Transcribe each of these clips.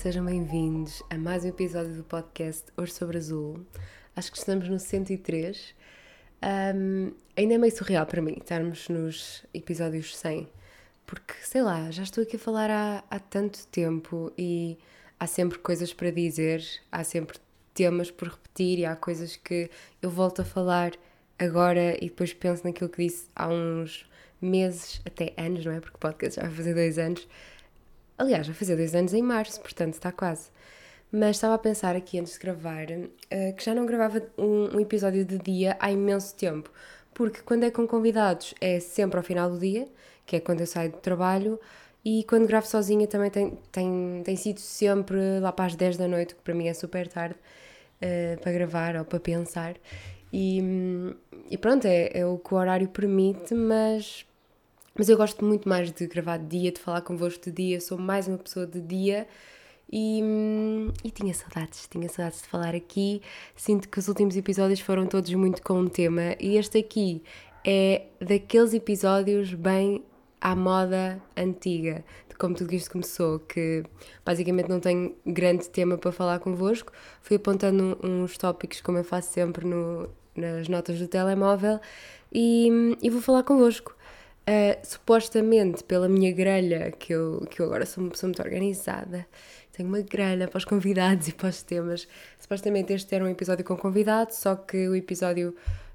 Sejam bem-vindos a mais um episódio do podcast Hoje sobre Azul. Acho que estamos no 103. Um, ainda é meio surreal para mim estarmos nos episódios 100, porque sei lá, já estou aqui a falar há, há tanto tempo e há sempre coisas para dizer, há sempre temas por repetir e há coisas que eu volto a falar agora e depois penso naquilo que disse há uns meses, até anos, não é? Porque o podcast já vai fazer dois anos. Aliás, vai fazer dois anos em março, portanto está quase. Mas estava a pensar aqui antes de gravar uh, que já não gravava um, um, episódio de dia há imenso tempo. Porque quando é com convidados é sempre ao final do dia, que é quando eu saio do trabalho, e quando gravo sozinha também tem, tem, tem sido sempre lá para as 10 da noite, que para mim é super tarde, uh, para gravar ou para pensar. E, e pronto, é, é o que o horário permite, mas mas eu gosto muito mais de gravar de dia, de falar convosco de dia, sou mais uma pessoa de dia e, e tinha saudades, tinha saudades de falar aqui. Sinto que os últimos episódios foram todos muito com um tema e este aqui é daqueles episódios bem à moda antiga, de como tudo isto começou, que basicamente não tenho grande tema para falar convosco. Fui apontando uns tópicos, como eu faço sempre no, nas notas do telemóvel, e, e vou falar convosco. Uh, supostamente pela minha grelha, que eu, que eu agora sou uma pessoa muito organizada, tenho uma grelha para os convidados e para os temas. Supostamente este era um episódio com convidado, só que o episódio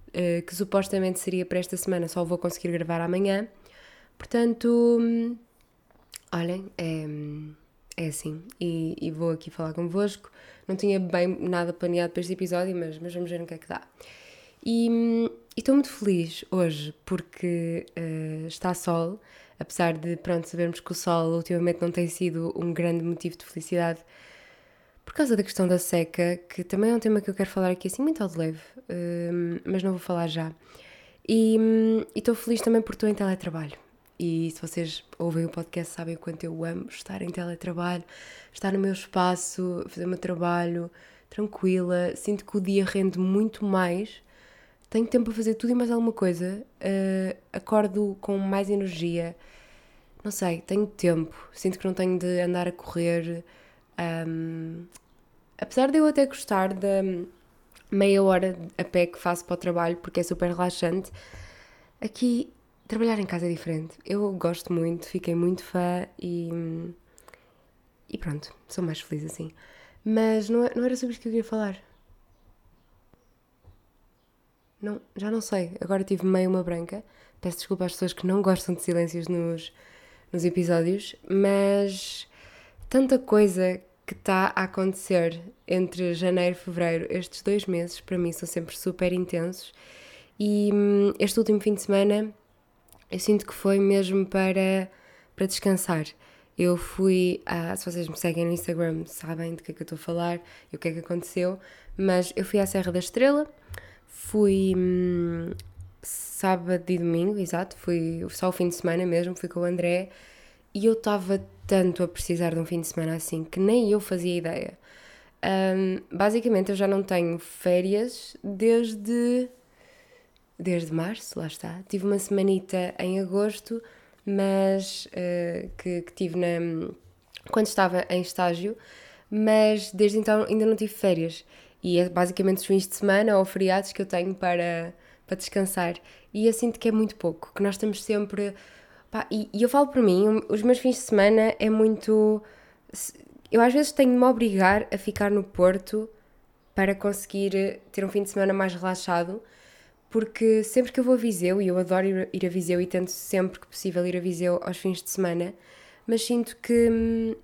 uh, que supostamente seria para esta semana só vou conseguir gravar amanhã. Portanto, hum, olhem, é, é assim. E, e, vou aqui falar convosco. Não tinha bem nada planeado para este episódio, mas, mas vamos ver no que é que dá. E estou muito feliz hoje porque uh, está sol, apesar de, pronto, sabermos que o sol ultimamente não tem sido um grande motivo de felicidade por causa da questão da seca, que também é um tema que eu quero falar aqui assim muito ao de leve, uh, mas não vou falar já. E estou feliz também porque estou em teletrabalho. E se vocês ouvem o podcast, sabem o quanto eu amo estar em teletrabalho, estar no meu espaço, fazer o meu trabalho tranquila. Sinto que o dia rende muito mais tenho tempo para fazer tudo e mais alguma coisa, uh, acordo com mais energia, não sei, tenho tempo, sinto que não tenho de andar a correr. Um, apesar de eu até gostar da meia hora a pé que faço para o trabalho, porque é super relaxante, aqui trabalhar em casa é diferente. Eu gosto muito, fiquei muito fã e. E pronto, sou mais feliz assim. Mas não, não era sobre isto que eu queria falar. Não, já não sei. Agora tive meio uma branca. Peço desculpa às pessoas que não gostam de silêncios nos, nos episódios, mas tanta coisa que está a acontecer entre janeiro e fevereiro, estes dois meses, para mim são sempre super intensos. E hum, este último fim de semana eu sinto que foi mesmo para, para descansar. Eu fui, a, se vocês me seguem no Instagram, sabem do que é que eu estou a falar e o que é que aconteceu, mas eu fui à Serra da Estrela, Fui hum, sábado e domingo, exato, fui só o fim de semana mesmo, fui com o André e eu estava tanto a precisar de um fim de semana assim que nem eu fazia ideia. Um, basicamente eu já não tenho férias desde desde março, lá está. Tive uma semanita em agosto, mas uh, que, que tive na quando estava em estágio, mas desde então ainda não tive férias. E é basicamente os fins de semana ou feriados que eu tenho para, para descansar. E eu sinto que é muito pouco, que nós estamos sempre. Pá, e, e eu falo por mim, os meus fins de semana é muito. Eu às vezes tenho de me obrigar a ficar no Porto para conseguir ter um fim de semana mais relaxado, porque sempre que eu vou a Viseu, e eu adoro ir a Viseu e tento sempre que possível ir a Viseu aos fins de semana, mas sinto que hum,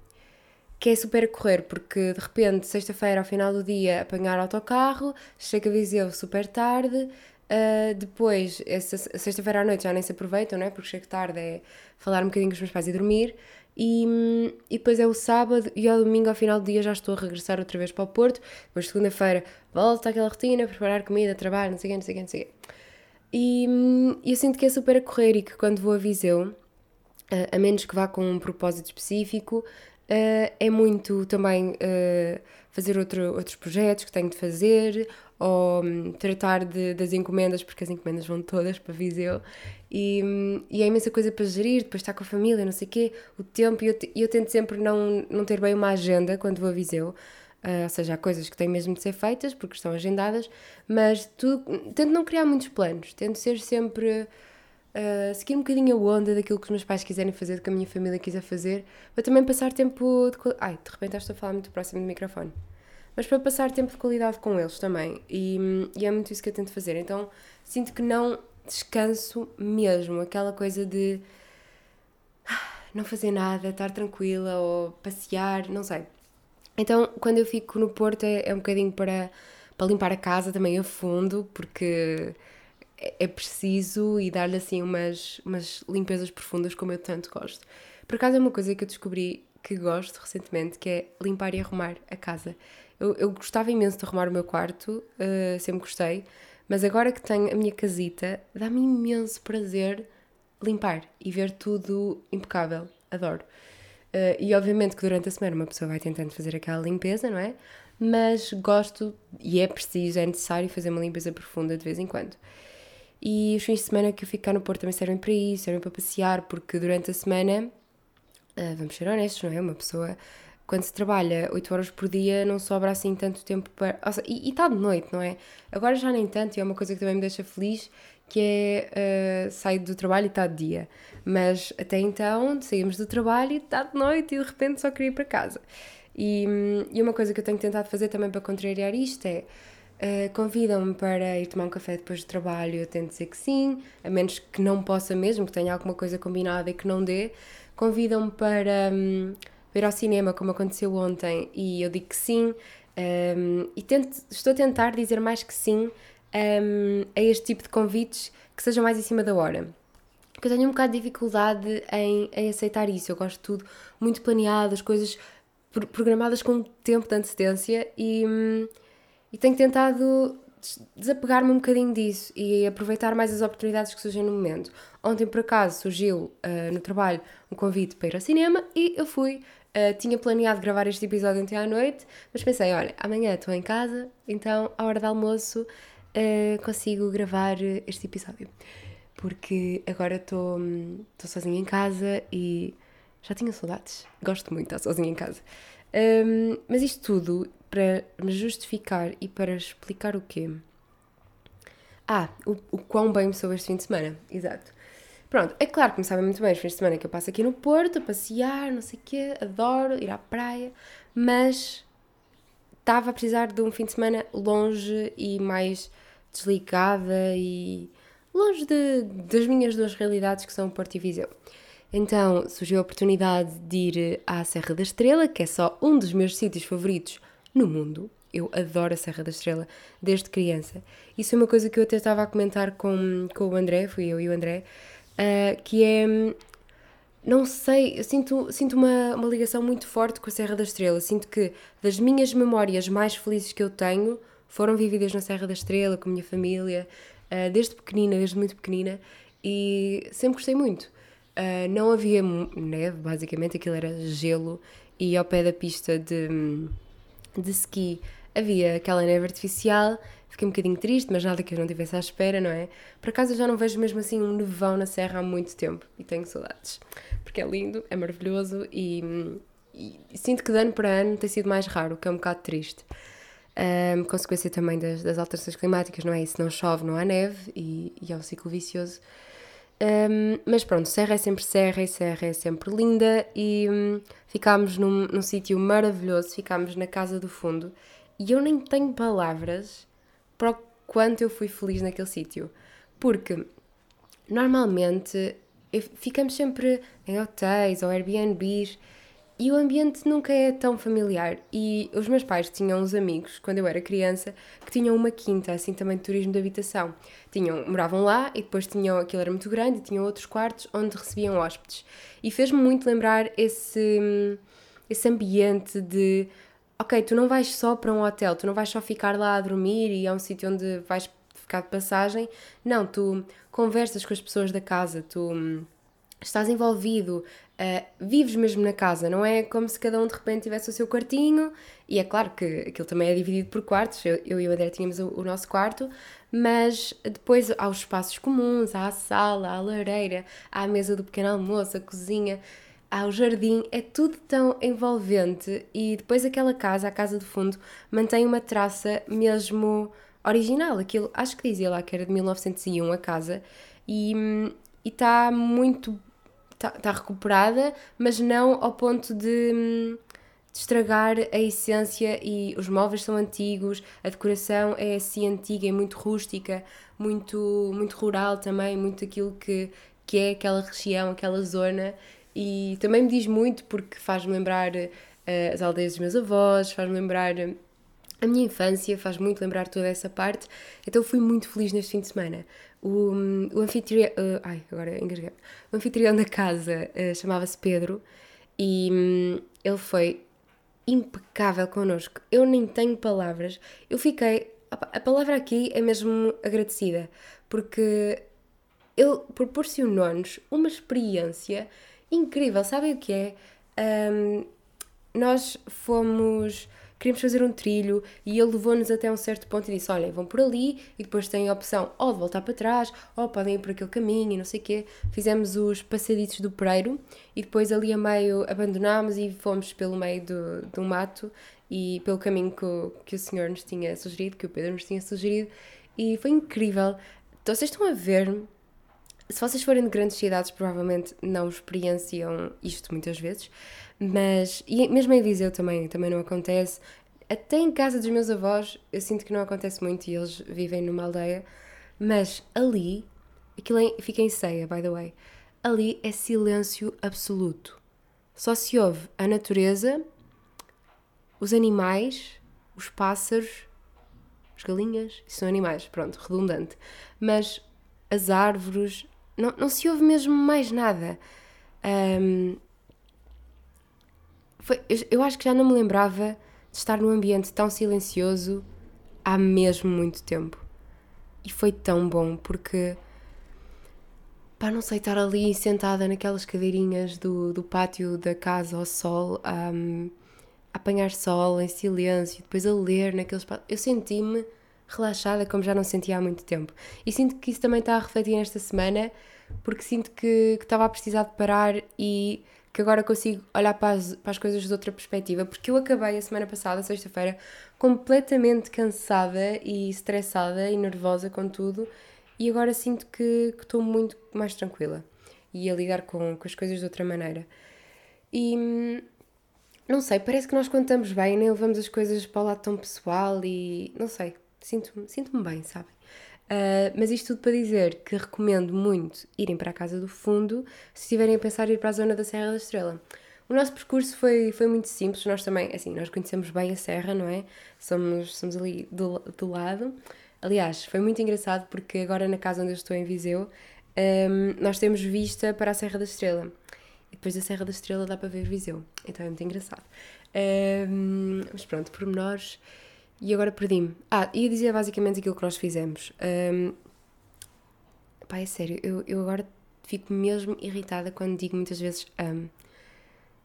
que é super correr, porque de repente, sexta-feira, ao final do dia, apanhar autocarro, chega a Viseu super tarde, uh, depois, sexta-feira à noite já nem se aproveitam, é? Porque chego tarde, é falar um bocadinho com os meus pais e dormir, e, e depois é o sábado e ao domingo, ao final do dia, já estou a regressar outra vez para o Porto, depois segunda-feira volto àquela rotina, preparar comida, trabalho, não sei o quê, não sei o quê, não sei o quê. E, eu sinto que é super a correr e que quando vou a Viseu, a menos que vá com um propósito específico, uh, é muito também uh, fazer outro, outros projetos que tenho de fazer ou um, tratar de, das encomendas, porque as encomendas vão todas para Viseu e, um, e é imensa coisa para gerir, depois estar com a família, não sei o quê, o tempo, e eu, eu tento sempre não, não ter bem uma agenda quando vou a Viseu. Uh, ou seja, há coisas que têm mesmo de ser feitas porque estão agendadas, mas tento não criar muitos planos, tento ser sempre uh, seguir um bocadinho a onda daquilo que os meus pais quiserem fazer, do que a minha família quiser fazer, para também passar tempo de. Ai, de repente estou a falar muito próximo do microfone. Mas para passar tempo de qualidade com eles também. E, e é muito isso que eu tento fazer. Então sinto que não descanso mesmo, aquela coisa de ah, não fazer nada, estar tranquila ou passear, não sei. Então, quando eu fico no Porto, é, é um bocadinho para, para limpar a casa também a fundo, porque é, preciso e dar-lhe assim umas, umas limpezas profundas como eu tanto gosto. Por acaso é uma coisa que eu descobri que gosto recentemente, que é limpar e arrumar a casa. Eu, eu gostava imenso de arrumar o meu quarto, uh, sempre gostei, mas agora que tenho a minha casita, dá-me imenso prazer limpar e ver tudo impecável. Adoro. Uh, e obviamente que durante a semana uma pessoa vai tentando fazer aquela limpeza, não é? Mas gosto e é preciso, é necessário fazer uma limpeza profunda de vez em quando. E os fins de semana que eu fico cá no Porto também servem para isso, servem para passear, porque durante a semana, uh, vamos ser honestos, não é? Uma pessoa, quando se trabalha 8 horas por dia, não sobra assim tanto tempo para. Seja, e está de noite, não é? Agora já nem tanto, e é uma coisa que também me deixa feliz, que é uh, sair do trabalho e está de dia. Mas até então saímos do trabalho e está de noite e de repente só queria ir para casa. E, e uma coisa que eu tenho tentado fazer também para contrariar isto é uh, convidam-me para ir tomar um café depois do trabalho, eu tento dizer que sim, a menos que não possa mesmo, que tenha alguma coisa combinada e que não dê. Convidam-me para um, ver ao cinema, como aconteceu ontem, e eu digo que sim. Um, e tento, estou a tentar dizer mais que sim um, a este tipo de convites que sejam mais em cima da hora. Porque eu tenho um bocado de dificuldade em, em aceitar isso. Eu gosto de tudo muito planeado, as coisas programadas com tempo de antecedência e, hum, e tenho tentado desapegar-me um bocadinho disso e aproveitar mais as oportunidades que surgem no momento. Ontem, por acaso, surgiu uh, no trabalho um convite para ir ao cinema e eu fui. Uh, tinha planeado gravar este episódio ontem à noite, mas pensei, olha, amanhã estou em casa, então, à hora do almoço, uh, consigo gravar este episódio. Porque agora estou sozinha em casa e já tinha saudades. Gosto muito de estar sozinha em casa. Um, mas isto tudo para me justificar e para explicar o quê? Ah, o, o quão bem me soube este fim de semana. Exato. Pronto, é claro que me sabe muito bem os fins de semana que eu passo aqui no Porto, a passear, não sei o quê, adoro ir à praia, mas estava a precisar de um fim de semana longe e mais desligada e longe de, das minhas duas realidades que são Porto e Viseu. Então surgiu a oportunidade de ir à Serra da Estrela, que é só um dos meus sítios favoritos no mundo. Eu adoro a Serra da Estrela desde criança. Isso é uma coisa que eu até estava a comentar com, com o André, fui eu e o André, uh, que é. Não sei, eu sinto, sinto uma, uma ligação muito forte com a Serra da Estrela. Sinto que das minhas memórias mais felizes que eu tenho foram vividas na Serra da Estrela, com a minha família, uh, desde pequenina, desde muito pequenina, e sempre gostei muito. Uh, não havia neve, basicamente, aquilo era gelo, e ao pé da pista de, de ski havia aquela neve artificial. Fiquei um bocadinho triste, mas nada que eu não tivesse à espera, não é? Por acaso eu já não vejo mesmo assim um nevão na serra há muito tempo e tenho saudades, porque é lindo, é maravilhoso e, e sinto que de ano para ano tem sido mais raro, o que é um bocado triste um, consequência também das, das, alterações climáticas, não é? E se não chove, não há neve e, e é um ciclo vicioso. Um, mas pronto, Serra é sempre Serra e Serra é sempre linda e um, ficámos num, num sítio maravilhoso, ficámos na Casa do Fundo. E eu nem tenho palavras para o quanto eu fui feliz naquele sítio, porque normalmente ficamos sempre em hotéis ou Airbnbs e o ambiente nunca é tão familiar. E os meus pais tinham uns amigos, quando eu era criança, que tinham uma quinta, assim também de turismo de habitação. Tinham, moravam lá e depois tinham, aquilo era muito grande, e tinham outros quartos onde recebiam hóspedes. E fez-me muito lembrar esse, esse ambiente de ok, tu não vais só para um hotel, tu não vais só ficar lá a dormir e é um sítio onde vais ficar de passagem. Não, tu conversas com as pessoas da casa, tu estás envolvido, uh, vives mesmo na casa, não é como se cada um de repente tivesse o seu quartinho, e é claro que aquilo também é dividido por quartos, eu, eu e o André tínhamos o, o, nosso quarto, mas depois há os espaços comuns, há a sala, há a lareira, há a mesa do pequeno almoço, a cozinha, há o jardim, é tudo tão envolvente, e depois aquela casa, a casa do fundo, mantém uma traça mesmo original, aquilo, acho que dizia lá que era de 1901 a casa, e hum, está muito está tá recuperada, mas não ao ponto de, de, estragar a essência e os móveis são antigos, a decoração é assim antiga e muito rústica, muito, muito rural também, muito aquilo que, que é aquela região, aquela zona. E também me diz muito porque faz-me lembrar uh, as aldeias dos meus avós, faz-me lembrar a minha infância, faz muito lembrar toda essa parte, então fui muito feliz neste fim de semana. O, o anfitrião. Uh, ai, agora engasguei. O anfitrião da casa uh, chamava-se Pedro e um, ele foi impecável connosco. Eu nem tenho palavras. Eu fiquei. A palavra aqui é mesmo agradecida, porque ele proporcionou-nos uma experiência incrível. Sabem o que é? Um, nós fomos queríamos fazer um trilho e ele levou-nos até um certo ponto e disse: Olha, vão por ali e depois têm a opção ou de voltar para trás ou podem ir por aquele caminho e não sei o quê. Fizemos os passadiços do Pereiro e depois ali a meio abandonámos e fomos pelo meio do, do mato e pelo caminho que o, que o senhor nos tinha sugerido, que o Pedro nos tinha sugerido e foi incrível. Então, vocês estão a ver se vocês forem de grandes cidades, provavelmente não experienciam isto muitas vezes, mas, e mesmo em Viseu também, também não acontece. Até em casa dos meus avós, eu sinto que não acontece muito e eles vivem numa aldeia, mas ali, aquilo é, fica em ceia, by the way, ali é silêncio absoluto. Só se ouve a natureza, os animais, os pássaros, as galinhas, isso são animais, pronto, redundante. Mas as árvores, não, não se ouve mesmo mais nada. Um, foi, eu acho que já não me lembrava de estar num ambiente tão silencioso há mesmo muito tempo. E foi tão bom porque. Pá, não sei, estar ali sentada naquelas cadeirinhas do, do pátio da casa ao sol, um, a apanhar sol em silêncio, depois a ler naqueles. Eu senti-me relaxada como já não sentia há muito tempo. E sinto que isso também está a refletir nesta semana, porque sinto que, estava a precisar de parar e que agora consigo olhar para as, para as coisas de outra perspectiva, porque eu acabei a semana passada, sexta-feira, completamente cansada e estressada e nervosa com tudo, e agora sinto que, que estou muito mais tranquila e a lidar com, com as coisas de outra maneira. E não sei, parece que nós contamos bem, nem levamos as coisas para o lado tão pessoal e não sei, sinto-me sinto bem, sabem? Uh, mas isto tudo para dizer que recomendo muito irem para a Casa do Fundo se estiverem a pensar em ir para a zona da Serra da Estrela. O nosso percurso foi, foi muito simples, nós também, assim, nós conhecemos bem a Serra, não é? Somos, somos ali do, do lado. Aliás, foi muito engraçado porque agora na casa onde eu estou em Viseu, um, nós temos vista para a Serra da Estrela. E depois da Serra da Estrela dá para ver Viseu. Então é muito engraçado. Um, mas pronto, pormenores. E agora perdi-me. Ah, ia dizer basicamente aquilo que nós fizemos. Um, pá, é sério, eu, eu agora fico mesmo irritada quando digo muitas vezes um.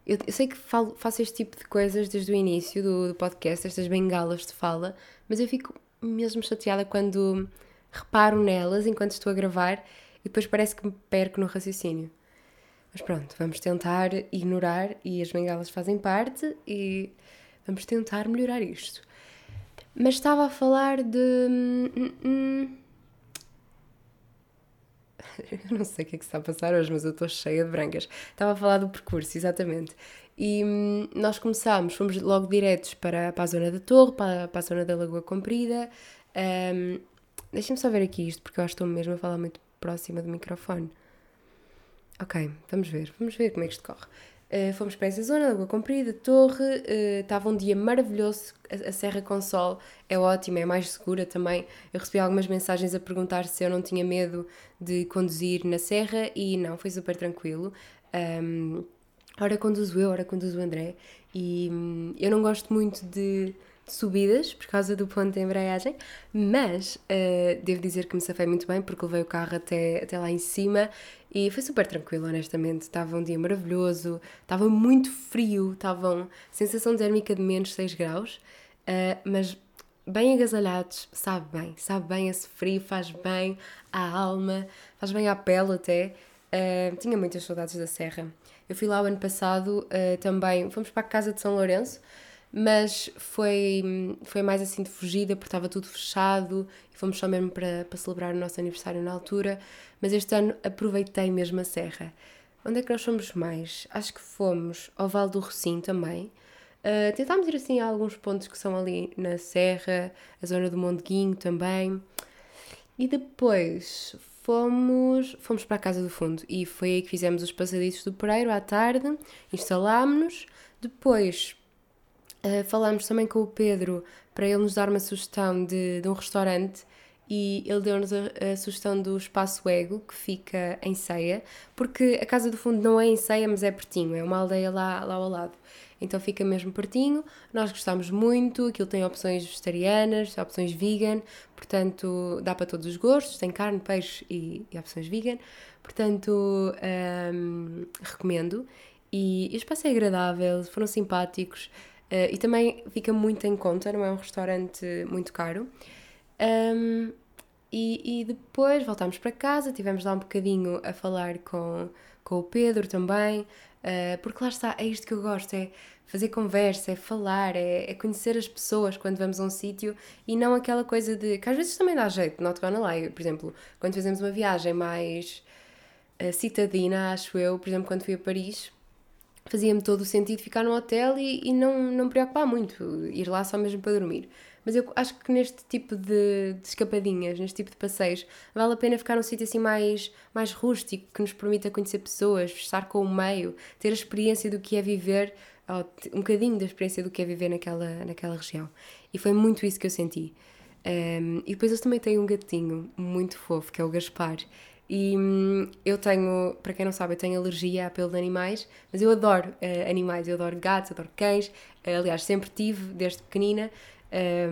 Eu, eu sei que falo, faço este tipo de coisas desde o início do, do podcast, estas bengalas de fala, mas eu fico mesmo chateada quando reparo nelas enquanto estou a gravar e depois parece que me perco no raciocínio. Mas pronto, vamos tentar ignorar e as bengalas fazem parte e vamos tentar melhorar isto. Mas estava a falar de. Hum, hum, hum. Eu não sei o que é que está a passar hoje, mas eu estou cheia de brancas. Estava a falar do percurso, exatamente. E nós começámos, fomos logo diretos para, para a zona da Torre, para, para a zona da Lagoa Comprida. Um, Deixem-me só ver aqui isto, porque eu acho que estou mesmo a falar muito próxima do microfone. Ok, vamos ver, vamos ver como é que isto corre. Uh, fomos para essa zona, Lagoa Comprida, Torre, uh, estava um dia maravilhoso, a, a, Serra com Sol é ótima, é mais segura também. Eu recebi algumas mensagens a perguntar se eu não tinha medo de conduzir na Serra e não, foi super tranquilo. Um, ora conduzo eu, ora conduzo o André e um, eu não gosto muito de, subidas por causa do ponto de embreagem, mas uh, devo dizer que me safei muito bem porque levei o carro até, até lá em cima e foi super tranquilo, honestamente. Estava um dia maravilhoso, estava muito frio, estava sensação térmica de menos 6 graus, uh, mas bem agasalhados, sabe bem, sabe bem esse frio, faz bem à alma, faz bem à pele até. Uh, tinha muitas saudades da Serra. Eu fui lá o ano passado também, fomos para a casa de São Lourenço, mas foi, foi mais assim de fugida porque estava tudo fechado e fomos só mesmo para, para celebrar o nosso aniversário na altura. Mas este ano aproveitei mesmo a Serra. Onde é que nós fomos mais? Acho que fomos ao Vale do Rocinho também. Uh, tentámos ir assim a alguns pontos que são ali na Serra, a zona do Mondeguinho também. E depois fomos, fomos para a Casa do Fundo e foi aí que fizemos os passadiços do Pereiro à tarde, instalámos-nos. Depois uh, falámos também com o Pedro para ele nos dar uma sugestão de, de um restaurante e ele deu-nos a, a, sugestão do Espaço Ego, que fica em Ceia, porque a Casa do Fundo não é em Ceia, mas é pertinho, é uma aldeia lá, lá ao lado. Então fica mesmo pertinho, nós gostamos muito, aquilo tem opções vegetarianas, opções vegan, portanto dá para todos os gostos, tem carne, peixe e, e opções vegan, portanto um, recomendo. E, e o espaço é agradável, foram simpáticos uh, e também fica muito em conta, não é um restaurante muito caro. Um, e, e, depois voltámos para casa, tivemos lá um bocadinho a falar com, com o Pedro também, uh, porque lá está, é isto que eu gosto, é fazer conversa, é falar, é, é conhecer as pessoas quando vamos a um sítio e não aquela coisa de, que às vezes também dá jeito, not gonna lie, por exemplo, quando fazemos uma viagem mais uh, citadina, acho eu, por exemplo, quando fui a Paris, fazia-me todo o sentido ficar no hotel e, e não, não me preocupar muito, ir lá só mesmo para dormir. Mas eu acho que neste tipo de, de, escapadinhas, neste tipo de passeios, vale a pena ficar num sítio assim mais, mais rústico, que nos permita conhecer pessoas, estar com o meio, ter a experiência do que é viver, um bocadinho da experiência do que é viver naquela, naquela região. E foi muito isso que eu senti. Um, e depois eu também tenho um gatinho muito fofo, que é o Gaspar. E hum, eu tenho, para quem não sabe, eu tenho alergia a pelo de animais, mas eu adoro uh, animais, eu adoro gatos, adoro cães, uh, aliás, sempre tive desde pequenina,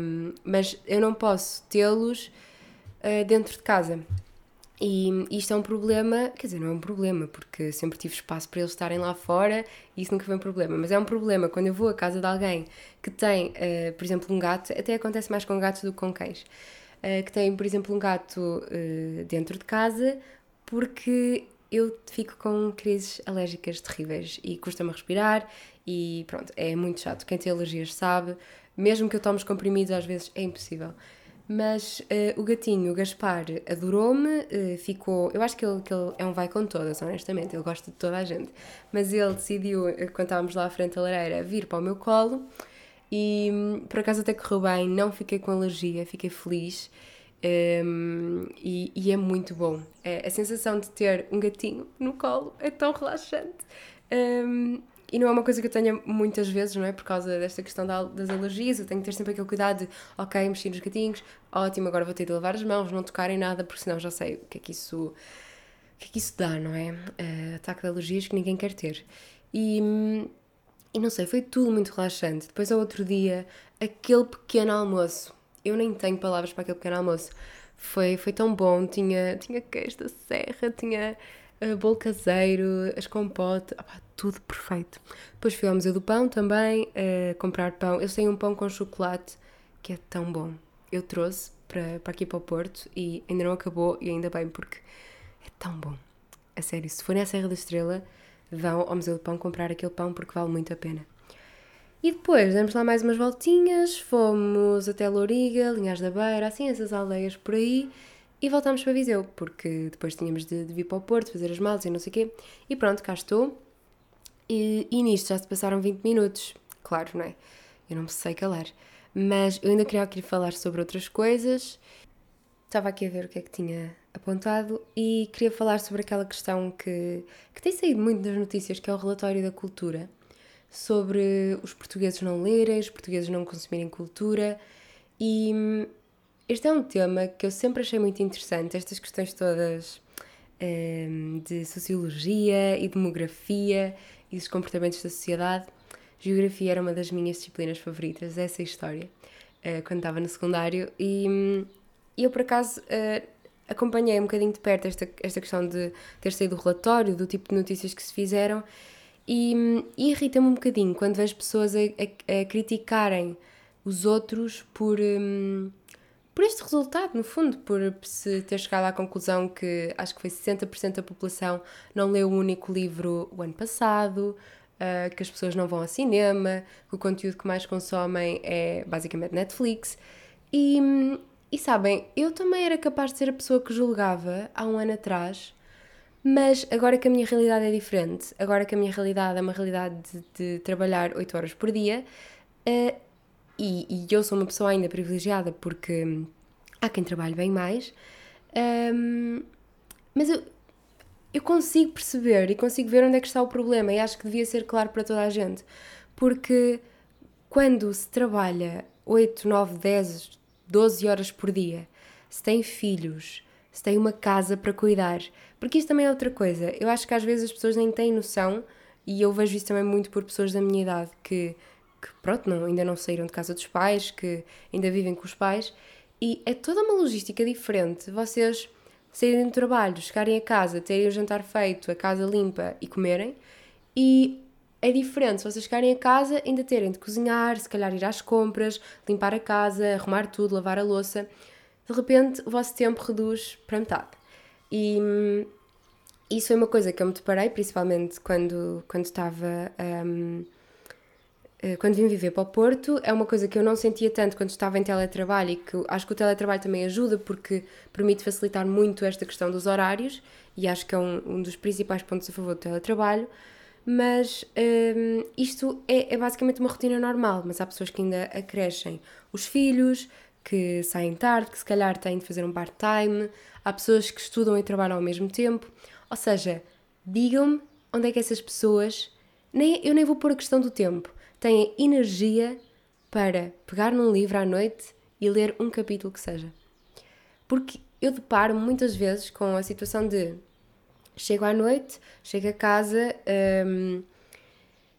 um, mas eu não posso tê-los uh, dentro de casa. E isto é um problema, quer dizer, não é um problema, porque sempre tive espaço para eles estarem lá fora e isso nunca foi um problema, mas é um problema quando eu vou à casa de alguém que tem, por exemplo, um gato, até acontece mais com gatos do que com cães, que tem, por exemplo, um gato uh, dentro de casa, porque eu fico com crises alérgicas terríveis e custa-me respirar e pronto, é muito chato. Quem tem alergias sabe, mesmo que eu tome os comprimidos, às vezes é impossível. Mas uh, o gatinho, o Gaspar, adorou-me, uh, ficou. Eu acho que ele, que ele é um vai com todas, honestamente, ele gosta de toda a gente. Mas ele decidiu, eh, quando estávamos lá à frente da lareira, vir para o meu colo e hum, por acaso até correu bem, não fiquei com alergia, fiquei feliz. Um, e, e, é muito bom. É, a sensação de ter um gatinho no colo é tão relaxante. Um, e não é uma coisa que eu tenha muitas vezes, não é? Por causa desta questão das alergias, eu tenho que ter sempre aquele cuidado de, ok, mexer nos gatinhos, ótimo, agora vou ter de lavar as mãos, não tocar em nada, porque senão já sei o que é que isso, o que é que isso dá, não é? Uh, ataque de alergias que ninguém quer ter. E, e não sei, foi tudo muito relaxante. Depois, ao outro dia, aquele pequeno almoço, eu nem tenho palavras para aquele pequeno almoço, foi, foi tão bom, tinha, tinha queijo da serra, tinha uh, bolo caseiro, as compotas, tudo perfeito. Depois fui ao Museu do Pão também, uh, comprar pão. Eu sei um pão com chocolate que é tão bom. Eu trouxe para, para aqui para o Porto e ainda não acabou e ainda bem porque é tão bom. A sério, se forem à Serra da Estrela, vão ao Museu do Pão comprar aquele pão porque vale muito a pena. E depois demos lá mais umas voltinhas, fomos até Louriga, Linhas da Beira, assim essas aldeias por aí e voltámos para Viseu, porque depois tínhamos de, de vir para o Porto, fazer as malas e não sei o quê. E pronto, cá estou. E, e nisto já se passaram 20 minutos. Claro, não é? Eu não me sei calar. Mas eu ainda queria aqui falar sobre outras coisas. Estava aqui a ver o que é que tinha apontado e queria falar sobre aquela questão que, que tem saído muito das notícias, que é o relatório da cultura, sobre os portugueses não lerem, os portugueses não consumirem cultura. E este é um tema que eu sempre achei muito interessante, estas questões todas um, de sociologia e demografia e dos comportamentos da sociedade. Geografia era uma das minhas disciplinas favoritas, essa história, uh, quando estava no secundário. E um, eu, por acaso, uh, acompanhei um bocadinho de perto esta, esta questão de ter saído o relatório, do tipo de notícias que se fizeram. E, um, e irrita-me um bocadinho quando vejo pessoas a, a, a criticarem os outros por. Um, por este resultado, no fundo, por se ter chegado à conclusão que acho que foi 60% da população não leu o único livro o ano passado, uh, que as pessoas não vão ao cinema, que o conteúdo que mais consomem é basicamente Netflix. E sabem, eu também era capaz de ser a pessoa que julgava há um ano atrás, mas agora que a minha realidade é diferente, agora que a minha realidade é uma realidade de, de trabalhar 8 horas por dia, uh, e, e, eu sou uma pessoa ainda privilegiada porque há quem trabalhe bem mais, um, mas eu, eu consigo perceber e consigo ver onde é que está o problema e acho que devia ser claro para toda a gente, porque quando se trabalha 8, 9, 10, 12 horas por dia, se tem filhos, se tem uma casa para cuidar, porque isto também é outra coisa, eu acho que às vezes as pessoas nem têm noção, e eu vejo isso também muito por pessoas da minha idade que que pronto, não, ainda não saíram de casa dos pais, que ainda vivem com os pais, e é toda uma logística diferente. Vocês saírem do trabalho, chegarem a casa, terem o jantar feito, a casa limpa e comerem, e é diferente se vocês chegarem a casa, ainda terem de cozinhar, se calhar ir às compras, limpar a casa, arrumar tudo, lavar a louça. De repente, o vosso tempo reduz para metade. E hum, isso foi uma coisa que eu me deparei, principalmente quando, quando estava. Um, eh, quando vim viver para o Porto, é uma coisa que eu não sentia tanto quando estava em teletrabalho e que acho que o teletrabalho também ajuda porque permite facilitar muito esta questão dos horários e acho que é um, um dos principais pontos a favor do teletrabalho. Mas um, isto é, é, basicamente uma rotina normal, mas há pessoas que ainda acrescem os filhos, que saem tarde, que se calhar têm de fazer um part-time, há pessoas que estudam e trabalham ao mesmo tempo. Ou seja, digam-me onde é que essas pessoas. Nem, eu nem vou pôr a questão do tempo têm energia para pegar num livro à noite e ler um capítulo que seja. Porque eu deparo muitas vezes com a situação de chego à noite, chego a casa um,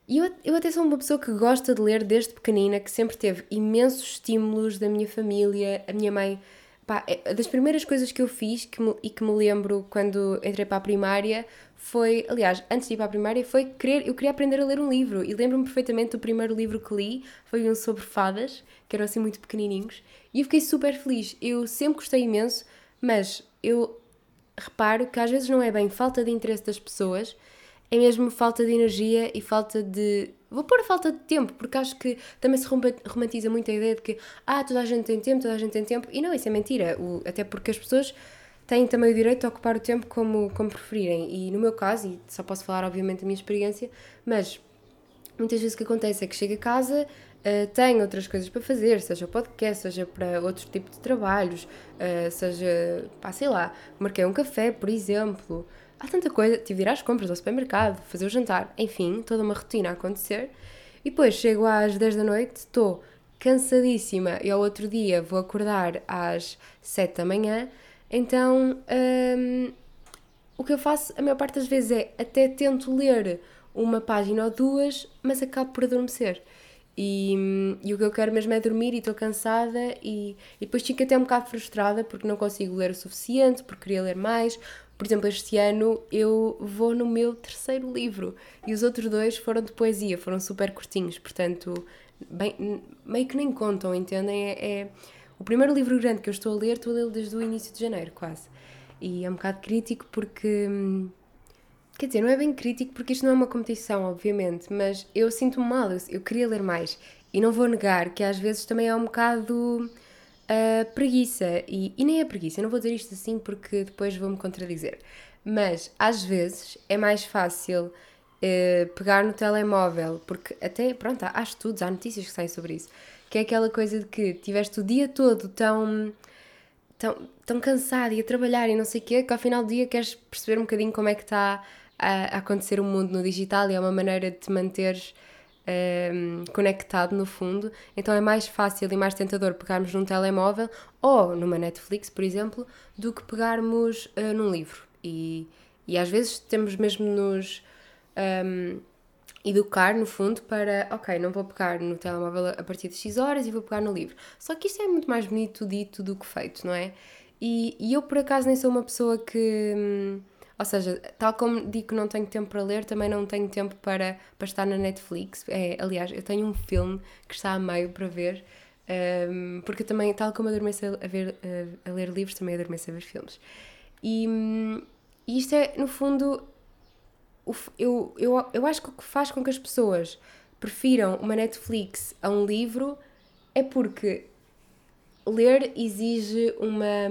e eu, eu até sou uma pessoa que gosta de ler desde pequenina, que sempre teve imensos estímulos da minha família, a minha mãe. Pá, é, das primeiras coisas que eu fiz que me, e que me lembro quando entrei para a primária foi, aliás, antes de ir para a primária, foi querer, eu queria aprender a ler um livro e lembro-me perfeitamente do primeiro livro que li, foi um sobre fadas, que eram assim muito pequenininhos, e eu fiquei super feliz. Eu sempre gostei imenso, mas eu reparo que às vezes não é bem falta de interesse das pessoas, é mesmo falta de energia e falta de. Vou pôr falta de tempo, porque acho que também se romantiza muito a ideia de que ah, toda a gente tem tempo, toda a gente tem tempo, e não, isso é mentira, o, até porque as pessoas têm também o direito a ocupar o tempo como, como preferirem. E no meu caso, e só posso falar obviamente da minha experiência, mas muitas vezes o que acontece é que chego a casa, uh, tenho outras coisas para fazer, seja podcast, seja para outro tipo de trabalhos, uh, seja, pá, sei lá, marquei um café, por exemplo. Há tanta coisa, tive de ir às compras ao supermercado, fazer o jantar, enfim, toda uma rotina a acontecer. E depois chego às 10 da noite, estou cansadíssima e ao outro dia vou acordar às 7 da manhã então, um, o que eu faço a maior parte das vezes é até tento ler uma página ou duas, mas acabo por adormecer. E, e o que eu quero mesmo é dormir e estou cansada e, e depois fico até um bocado frustrada porque não consigo ler o suficiente, porque queria ler mais. Por exemplo, este ano eu vou no meu terceiro livro e os outros dois foram de poesia, foram super curtinhos, portanto, bem, meio que nem contam, entendem? É, é o primeiro livro grande que eu estou a ler, estou a ler desde o início de janeiro, quase. E é um bocado crítico porque. Hum, quer dizer, não é bem crítico porque isto não é uma competição, obviamente, mas eu sinto-me mal, eu, eu, queria ler mais. E não vou negar que às vezes também é um bocado uh, preguiça. E, e nem é preguiça, eu não vou dizer isto assim porque depois vou-me contradizer. Mas às vezes é mais fácil uh, pegar no telemóvel, porque até, pronto, há, estudos, há notícias que saem sobre isso que é aquela coisa de que tiveste o dia todo tão, tão, tão cansado e a trabalhar e não sei o quê, que ao final do dia queres perceber um bocadinho como é que está a, acontecer o mundo no digital e é uma maneira de te manteres um, conectado no fundo, então é mais fácil e mais tentador pegarmos num telemóvel ou numa Netflix, por exemplo, do que pegarmos uh, num livro. E, e às vezes temos mesmo nos. Um, educar, no fundo, para, ok, não vou pegar no telemóvel a partir de X horas e vou pegar no livro. Só que isto é muito mais bonito dito do que feito, não é? E, e eu, por acaso, nem sou uma pessoa que. Hum, ou seja, tal como digo que não tenho tempo para ler, também não tenho tempo para, para estar na Netflix. É, aliás, eu tenho um filme que está a meio para ver, um, porque também, tal como adormeço a, ver, a, a, ler livros, também adormeço a ver filmes. E, hum, e isto é, no fundo, eu, eu, eu acho que o que faz com que as pessoas prefiram uma Netflix a um livro é porque ler exige uma,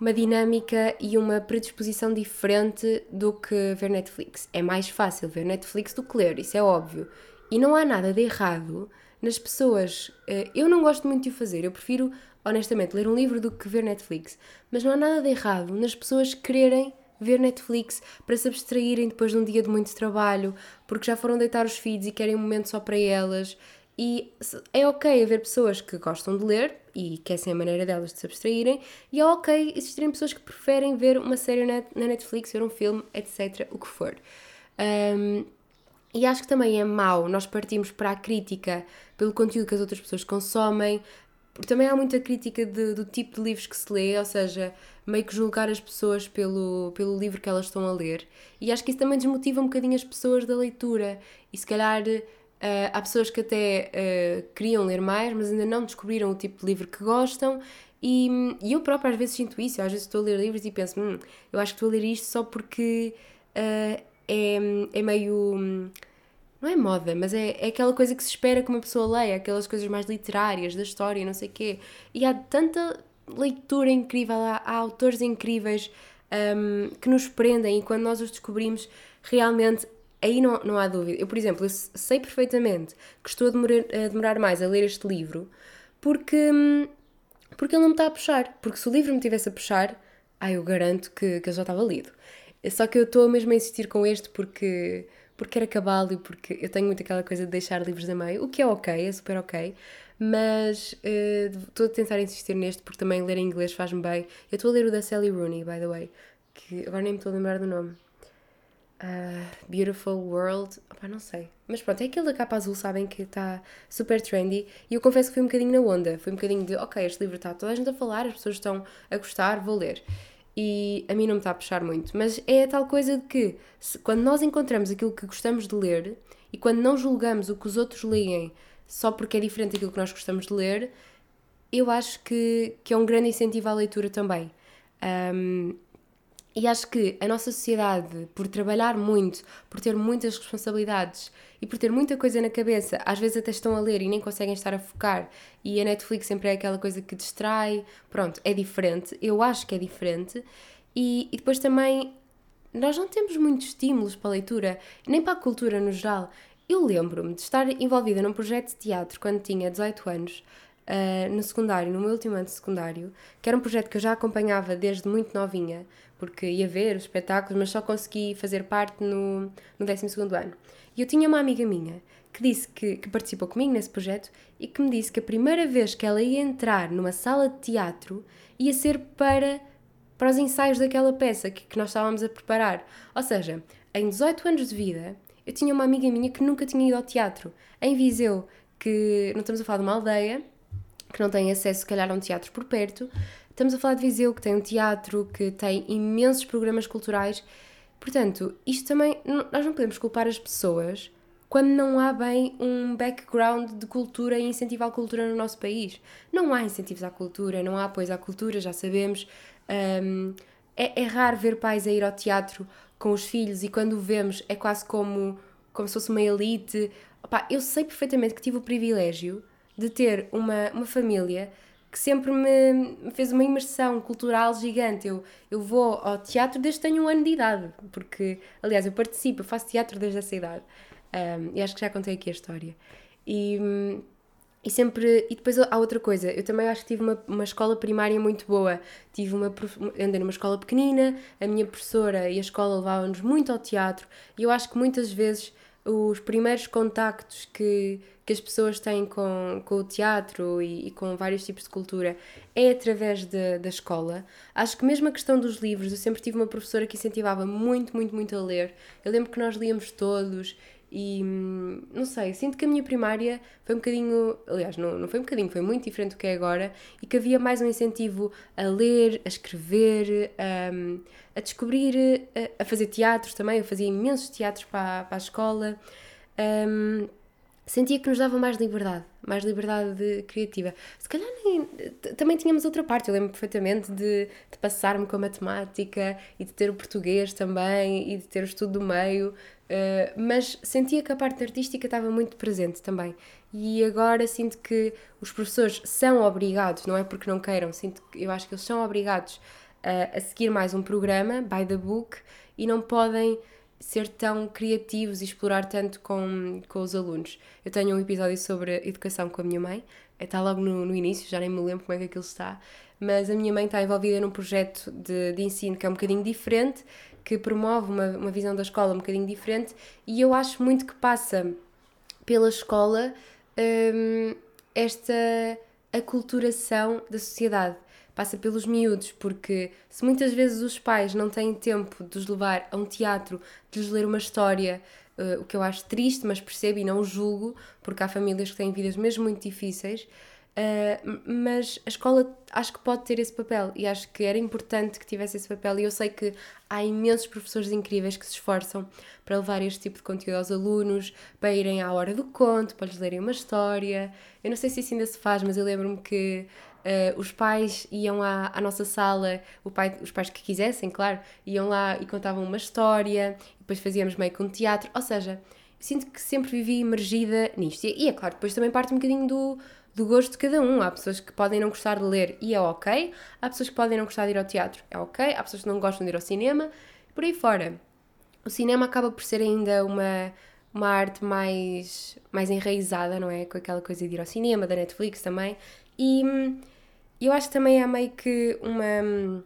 uma dinâmica e uma predisposição diferente do que ver Netflix. É mais fácil ver Netflix do que ler, isso é óbvio. E não há nada de errado nas pessoas. Eh, eu não gosto muito de o fazer, eu prefiro, honestamente, ler um livro do que ver Netflix. Mas não há nada de errado nas pessoas quererem ver Netflix para se abstraírem depois de um dia de muito trabalho, porque já foram deitar os feeds e querem um momento só para elas. E é ok haver pessoas que gostam de ler e que essa é a maneira delas de se abstraírem, e é ok existirem pessoas que preferem ver uma série na Netflix, ver um filme, etc. O que for. Um, e acho que também é mau nós partimos para a crítica pelo conteúdo que as outras pessoas consomem, porque também há muita crítica de, do tipo de livros que se lê, ou seja, meio que julgar as pessoas pelo, pelo livro que elas estão a ler. E acho que isso também desmotiva um bocadinho as pessoas da leitura. E se calhar uh, há pessoas que até uh, queriam ler mais, mas ainda não descobriram o tipo de livro que gostam. E, e eu própria às vezes sinto isso. às vezes estou a ler livros e penso, hum, eu acho que estou a ler isto só porque uh, é, é meio não é moda, mas é, é aquela coisa que se espera que uma pessoa leia, aquelas coisas mais literárias da história, não sei o quê. E há tanta leitura incrível, há, há autores incríveis um, que nos prendem e quando nós os descobrimos, realmente aí não, não há dúvida. Eu, por exemplo, eu sei perfeitamente que estou a demorar, a demorar mais a ler este livro porque, porque ele não me está a puxar. Porque se o livro me tivesse a puxar, ah, eu garanto que, que ele já estava lido. Só que eu estou mesmo a insistir com este porque porque quero acabá-lo e porque eu tenho muito aquela coisa de deixar livros a meio, o que é ok, é super ok, mas uh, estou uh, a tentar insistir neste porque também ler em inglês faz-me bem. Eu estou a ler o da Sally Rooney, by the way, que agora nem me estou a lembrar do nome. Uh, Beautiful World, não sei. Mas pronto, é aquele da capa azul, sabem que está super trendy. E eu confesso que fui um bocadinho na onda. Foi um bocadinho de, ok, este livro está toda a gente a falar, as pessoas estão a gostar, vou ler e a mim não me está a puxar muito. Mas é a tal coisa de que se, quando nós encontramos aquilo que gostamos de ler e quando não julgamos o que os outros leem só porque é diferente daquilo que nós gostamos de ler, eu acho que, que é um grande incentivo à leitura também. Um, e acho que a nossa sociedade, por trabalhar muito, por ter muitas responsabilidades e por ter muita coisa na cabeça, às vezes até estão a ler e nem conseguem estar a focar, e a Netflix sempre é aquela coisa que distrai. Pronto, é diferente, eu acho que é diferente. E, e depois também, nós não temos muitos estímulos para a leitura, nem para a cultura no geral. Eu lembro-me de estar envolvida num projeto de teatro quando tinha 18 anos, uh, no secundário, no meu último ano de secundário, que era um projeto que eu já acompanhava desde muito novinha, porque ia ver os espetáculos, mas só consegui fazer parte no, no 12 ano. E eu tinha uma amiga minha que disse que, que participou comigo nesse projeto e que me disse que a primeira vez que ela ia entrar numa sala de teatro ia ser para, para os ensaios daquela peça que, que nós estávamos a preparar. Ou seja, em 18 anos de vida, eu tinha uma amiga minha que nunca tinha ido ao teatro. Em Viseu, que não estamos a falar de uma aldeia, que não tem acesso, se calhar, a um teatro por perto. Estamos a falar de Viseu, que tem um teatro, que tem imensos programas culturais. Portanto, isto também, nós não podemos culpar as pessoas quando não há bem um background de cultura e incentivo à cultura no nosso país. Não há incentivos à cultura, não há apoio à cultura, já sabemos. Um, é, é, raro ver pais a ir ao teatro com os filhos e quando o vemos é quase como, como se fosse uma elite. Opa, eu sei perfeitamente que tive o privilégio de ter uma, uma família que sempre me, fez uma imersão cultural gigante. Eu, eu vou ao teatro desde que tenho um ano de idade, porque, aliás, eu participo, eu faço teatro desde essa idade. Um, e acho que já contei aqui a história. E, e sempre. E depois há outra coisa, eu também acho que tive uma, uma escola primária muito boa. Tive uma. Andei numa escola pequenina, a minha professora e a escola levavam-nos muito ao teatro, e eu acho que muitas vezes os primeiros contactos que, que as pessoas têm com, com o teatro e, e com vários tipos de cultura é através de, da escola. Acho que mesmo a questão dos livros, eu sempre tive uma professora que incentivava muito, muito, muito a ler. Eu lembro que nós líamos todos e não sei, sinto que a minha primária foi um bocadinho, aliás, não, não foi um bocadinho, foi muito diferente do que é agora e que havia mais um incentivo a ler, a escrever, a, a descobrir, a, a, fazer teatros também. Eu fazia imensos teatros para, para a escola. Um, sentia que nos dava mais liberdade, mais liberdade criativa. Se calhar nem, também tínhamos outra parte, eu lembro perfeitamente de, de passar-me com a matemática e de ter o português também e de ter o estudo do meio, Uh, mas sentia que a parte artística estava muito presente também. E agora sinto que os professores são obrigados, não é porque não queiram, sinto que eu acho que eles são obrigados a, a seguir mais um programa, by the book, e não podem ser tão criativos e explorar tanto com, com os alunos. Eu tenho um episódio sobre educação com a minha mãe, está logo no, no início, já nem me lembro como é que aquilo está, mas a minha mãe está envolvida num projeto de, de ensino que é um bocadinho diferente que promove uma, uma visão da escola um bocadinho diferente e eu acho muito que passa pela escola hum, esta aculturação da sociedade. Passa pelos miúdos, porque se muitas vezes os pais não têm tempo de os levar a um teatro, de lhes ler uma história, uh, o que eu acho triste, mas percebo e não julgo, porque há famílias que têm vidas mesmo muito difíceis, Uh, mas a escola acho que pode ter esse papel e acho que era importante que tivesse esse papel. E eu sei que há imensos professores incríveis que se esforçam para levar este tipo de conteúdo aos alunos, para irem à hora do conto, para lhes lerem uma história. Eu não sei se isso ainda se faz, mas eu lembro-me que uh, os pais iam à, à nossa sala, pai, os pais que quisessem, claro, iam lá e contavam uma história, depois fazíamos meio que um teatro. Ou seja, sinto que sempre vivi imergida nisto. E, e é claro, depois também parte um bocadinho do do gosto de cada um. Há pessoas que podem não gostar de ler e é ok, há pessoas que podem não gostar de ir ao teatro, é ok, há pessoas que não gostam de ir ao cinema, por aí fora. O cinema acaba por ser ainda uma, uma arte mais, mais enraizada, não é? Com aquela coisa de ir ao cinema, da Netflix também. E hum, eu acho que também há meio que uma hum,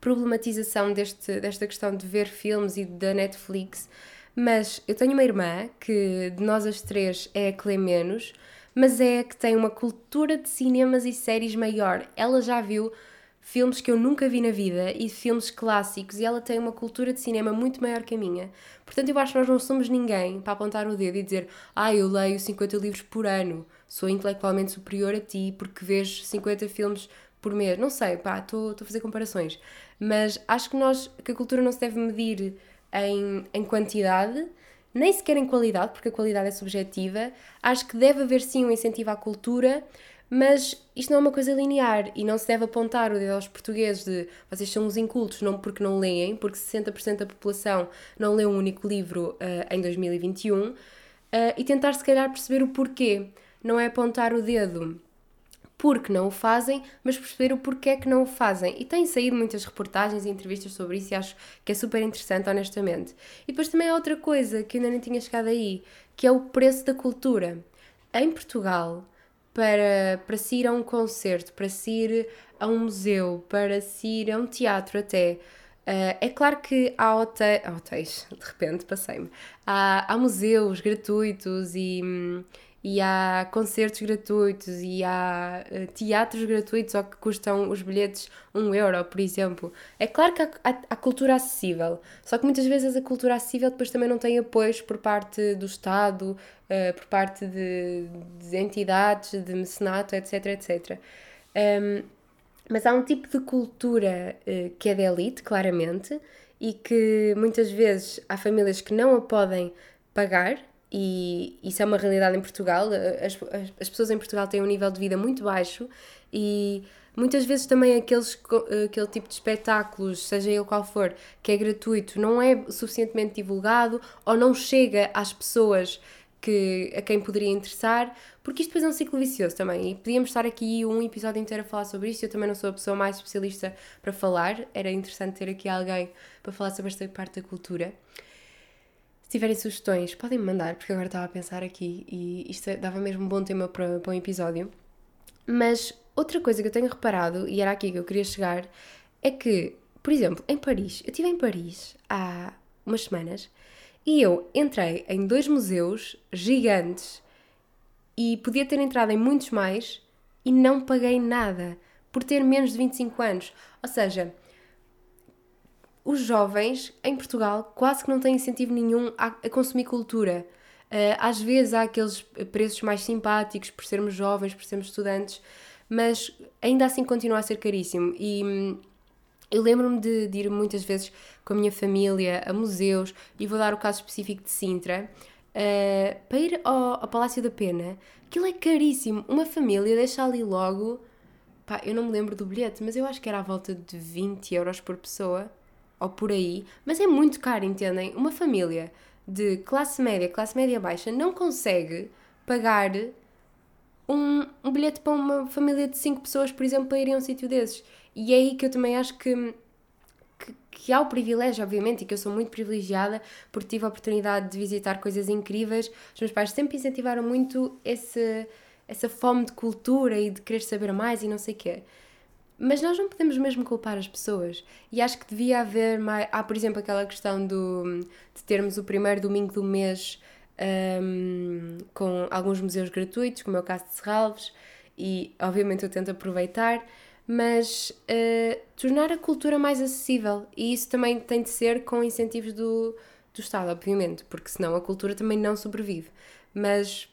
problematização deste, desta questão de ver filmes e da Netflix. Mas eu tenho uma irmã que de nós as três é a que lê menos, mas é que tem uma cultura de cinemas e séries maior. Ela já viu filmes que eu nunca vi na vida e filmes clássicos e ela tem uma cultura de cinema muito maior que a minha. Portanto, eu acho que nós não somos ninguém para apontar o dedo e dizer ah, eu leio 50 livros por ano, sou intelectualmente superior a ti porque vejo 50 filmes por mês. Não sei, pá, estou a fazer comparações. Mas acho que nós, que a cultura não se deve medir em, em quantidade, nem sequer em qualidade, porque a qualidade é subjetiva. Acho que deve haver sim um incentivo à cultura, mas isto não é uma coisa linear e não se deve apontar o dedo aos portugueses de vocês são uns incultos não porque não leem, porque 60% da população não lê um único livro uh, em 2021 uh, eh, e tentar se calhar perceber o porquê. Não é apontar o dedo porque não o fazem, mas perceber o porquê que não o fazem. E têm saído muitas reportagens e entrevistas sobre isso e acho que é super interessante, honestamente. E depois também há outra coisa que ainda nem tinha chegado aí, que é o preço da cultura. Em Portugal, para, para se ir a um concerto, para se ir a um museu, para se ir a um teatro até, Uh, é claro que há hotéis, hotéis de repente passei-me, há, há, museus gratuitos e, hum, e há concertos gratuitos e há uh, teatros gratuitos ou que custam os bilhetes um euro, por exemplo. É claro que há, há, há, cultura acessível, só que muitas vezes a cultura acessível depois também não tem apoios por parte do Estado, uh, por parte de, de, entidades, de mecenato, etc, etc. Um, mas há um tipo de cultura uh, que é da elite, claramente, e que muitas vezes há famílias que não a podem pagar e isso é uma realidade em Portugal. As, as pessoas em Portugal têm um nível de vida muito baixo e muitas vezes também aqueles, aquele tipo de espetáculos, seja ele qual for, que é gratuito, não é suficientemente divulgado ou não chega às pessoas que, a quem poderia interessar, porque isto depois é um ciclo vicioso também. E podíamos estar aqui um episódio inteiro a falar sobre isto. Eu também não sou a pessoa mais especialista para falar, era interessante ter aqui alguém para falar sobre esta parte da cultura. Se tiverem sugestões, podem me mandar, porque agora estava a pensar aqui e isto dava mesmo um bom tema para, para um episódio. Mas outra coisa que eu tenho reparado, e era aqui que eu queria chegar, é que, por exemplo, em Paris, eu estive em Paris há umas semanas E eu entrei em dois museus gigantes e podia ter entrado em muitos mais e não paguei nada por ter menos de 25 anos. Ou seja, os jovens em Portugal quase que não têm incentivo nenhum a, a consumir cultura. Uh, às vezes há aqueles preços mais simpáticos por sermos jovens, por sermos estudantes, mas ainda assim continua a ser caríssimo. E hum, eu lembro-me de, de, ir muitas vezes com a minha família a museus, e vou dar o caso específico de Sintra, uh, para ir ao, ao, Palácio da Pena. Aquilo é caríssimo. Uma família deixa ali logo. Pá, eu não me lembro do bilhete, mas eu acho que era à volta de 20 euros por pessoa, ou por aí. Mas é muito caro, entendem? Uma família de classe média, classe média baixa, não consegue pagar um, um bilhete para uma família de 5 pessoas, por exemplo, para irem a um sítio desses. E é aí que eu também acho que, que, que, há o privilégio, obviamente, e que eu sou muito privilegiada porque tive a oportunidade de visitar coisas incríveis. Os meus pais sempre incentivaram muito esse, essa fome de cultura e de querer saber mais e não sei o quê. Mas nós não podemos mesmo culpar as pessoas. E acho que devia haver mais. Há, por exemplo, aquela questão do, de termos o primeiro domingo do mês um, com alguns museus gratuitos, como é o caso de Serralves, e obviamente eu tento aproveitar mas uh, tornar a cultura mais acessível. E isso também tem de ser com incentivos do, do Estado, obviamente, porque senão a cultura também não sobrevive. Mas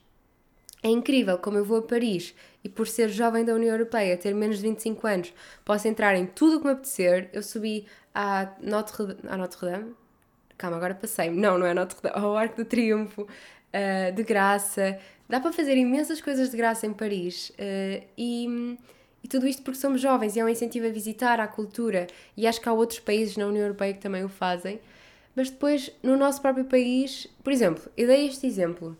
é incrível como eu vou a Paris e por ser jovem da União Europeia, ter menos de 25 anos, posso entrar em tudo o que me apetecer. Eu subi à Notre, à Notre Dame, calma, agora passei não, não é Notre Dame, ao Arco do Triunfo, uh, de graça. Dá para fazer imensas coisas de graça em Paris uh, e e tudo isto porque somos jovens e é um incentivo a visitar a cultura. E acho que há outros países na União Europeia que também o fazem. Mas depois, no nosso próprio país, por exemplo, eu dei este exemplo.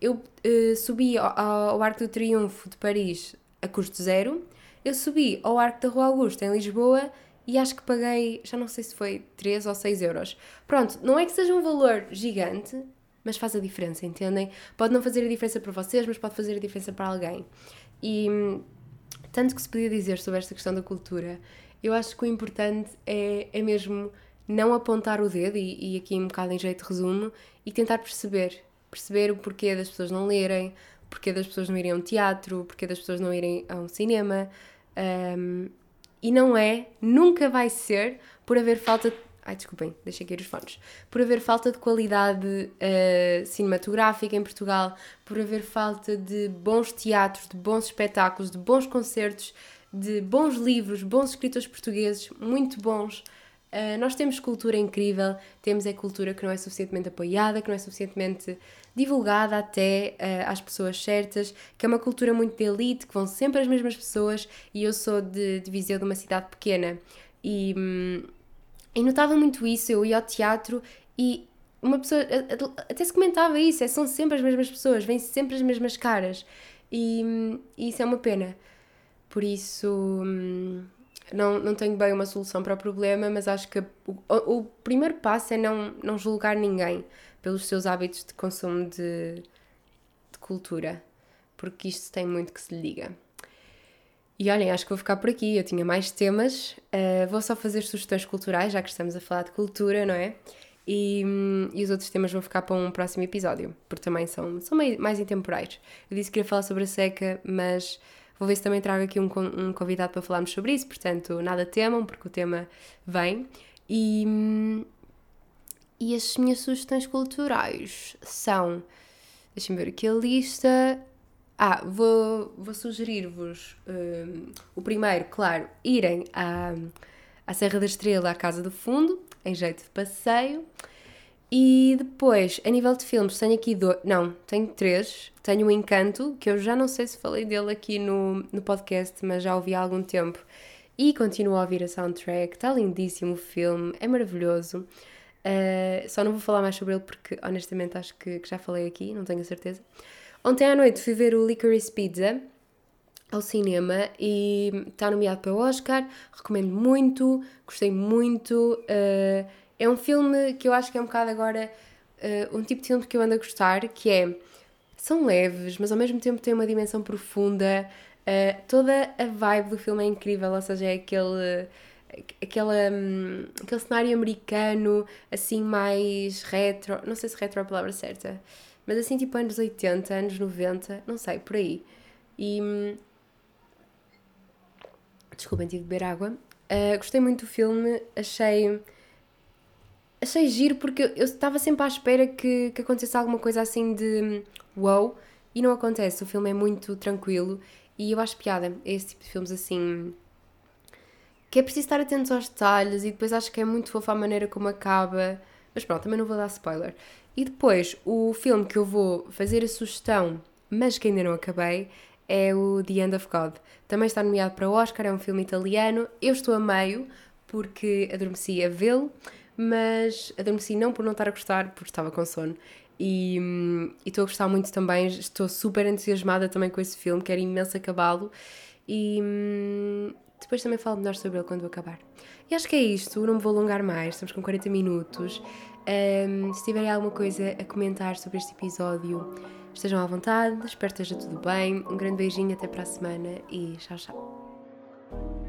Eu uh, subi ao, ao Arco do Triunfo de Paris a custo zero. Eu subi ao Arco da Rua Augusta em Lisboa e acho que paguei, já não sei se foi 3 ou 6 euros. Pronto, não é que seja um valor gigante, mas faz a diferença, entendem? Pode não fazer a diferença para vocês, mas pode fazer a diferença para alguém. E tanto que se podia dizer sobre esta questão da cultura, eu acho que o importante é, é mesmo não apontar o dedo, e, e aqui um bocado em jeito de resumo, e tentar perceber. Perceber o porquê das pessoas não lerem, porquê das pessoas não irem a um teatro, porquê das pessoas não irem a um cinema. Um, e não é, nunca vai ser, por haver falta Ai, desculpem, deixei aqui os fones. Por haver falta de qualidade uh, cinematográfica em Portugal, por haver falta de bons teatros, de bons espetáculos, de bons concertos, de bons livros, bons escritores portugueses, muito bons. Uh, nós temos cultura incrível, temos é cultura que não é suficientemente apoiada, que não é suficientemente divulgada até uh, às pessoas certas, que é uma cultura muito de elite, que vão sempre as mesmas pessoas, e eu sou de, de Viseu, de uma cidade pequena, e. Hum, e notava muito isso, eu ia ao teatro e uma pessoa até se comentava isso, é, são sempre as mesmas pessoas, vêm sempre as mesmas caras. E, e isso é uma pena. Por isso hum, não, não tenho bem uma solução para o problema, mas acho que o, o primeiro passo é não, não julgar ninguém pelos seus hábitos de consumo de, de cultura, porque isto tem muito que se lhe diga. E olhem, acho que vou ficar por aqui. Eu tinha mais temas. Uh, vou só fazer sugestões culturais, já que estamos a falar de cultura, não é? E, hum, e os outros temas vão ficar para um próximo episódio, porque também são, são mais intemporais. Eu disse que queria falar sobre a seca, mas vou ver se também trago aqui um, um convidado para falarmos sobre isso. Portanto, nada temam, porque o tema vem. E, e as minhas sugestões culturais são. Deixem-me ver aqui a lista. Ah, vou, vou sugerir-vos um, o primeiro, claro, irem à, à Serra da Estrela, à Casa do Fundo, em jeito de passeio. E depois, a nível de filmes, tenho aqui dois. Não, tenho três. Tenho o Encanto, que eu já não sei se falei dele aqui no, no podcast, mas já ouvi há algum tempo. E continuo a ouvir a soundtrack. Está lindíssimo o filme, é maravilhoso. Uh, só não vou falar mais sobre ele porque, honestamente, acho que, que já falei aqui, não tenho a certeza. Ontem à noite fui ver o Licorice Pizza ao cinema e está nomeado para o Oscar. Recomendo muito, gostei muito. Uh, é um filme que eu acho que é um bocado agora uh, um tipo de filme que eu ando a gostar, que é são leves, mas ao mesmo tempo tem uma dimensão profunda. Uh, toda a vibe do filme é incrível, ou seja, é aquele hum, aquele cenário americano, assim mais retro, não sei se retro é a palavra certa, mas assim tipo anos 80, anos 90, não sei, por aí. E. Hum, desculpem, tive de beber água. Uh, gostei muito do filme, achei. Achei giro porque eu estava sempre à espera que, que acontecesse alguma coisa assim de wow e não acontece. O filme é muito tranquilo e eu acho piada esse tipo de filmes assim que é preciso estar atentos aos detalhes e depois acho que é muito fofa a maneira como acaba. Mas pronto, também não vou dar spoiler. E depois, o filme que eu vou fazer a sugestão, mas que ainda não acabei, é o The End of God. Também está nomeado para Oscar, é um filme italiano. Eu estou a meio, porque adormeci a vê-lo, mas adormeci não por não estar a gostar, porque estava com sono. E, estou a gostar muito também, estou super entusiasmada também com esse filme, quero imenso acabá-lo. E, depois também falo melhor sobre ele quando acabar. E acho que é isto, não me vou alongar mais, estamos com 40 minutos. Um, se tiverem alguma coisa a comentar sobre este episódio, estejam à vontade, espero que esteja tudo bem. Um grande beijinho, até para a semana e tchau, tchau.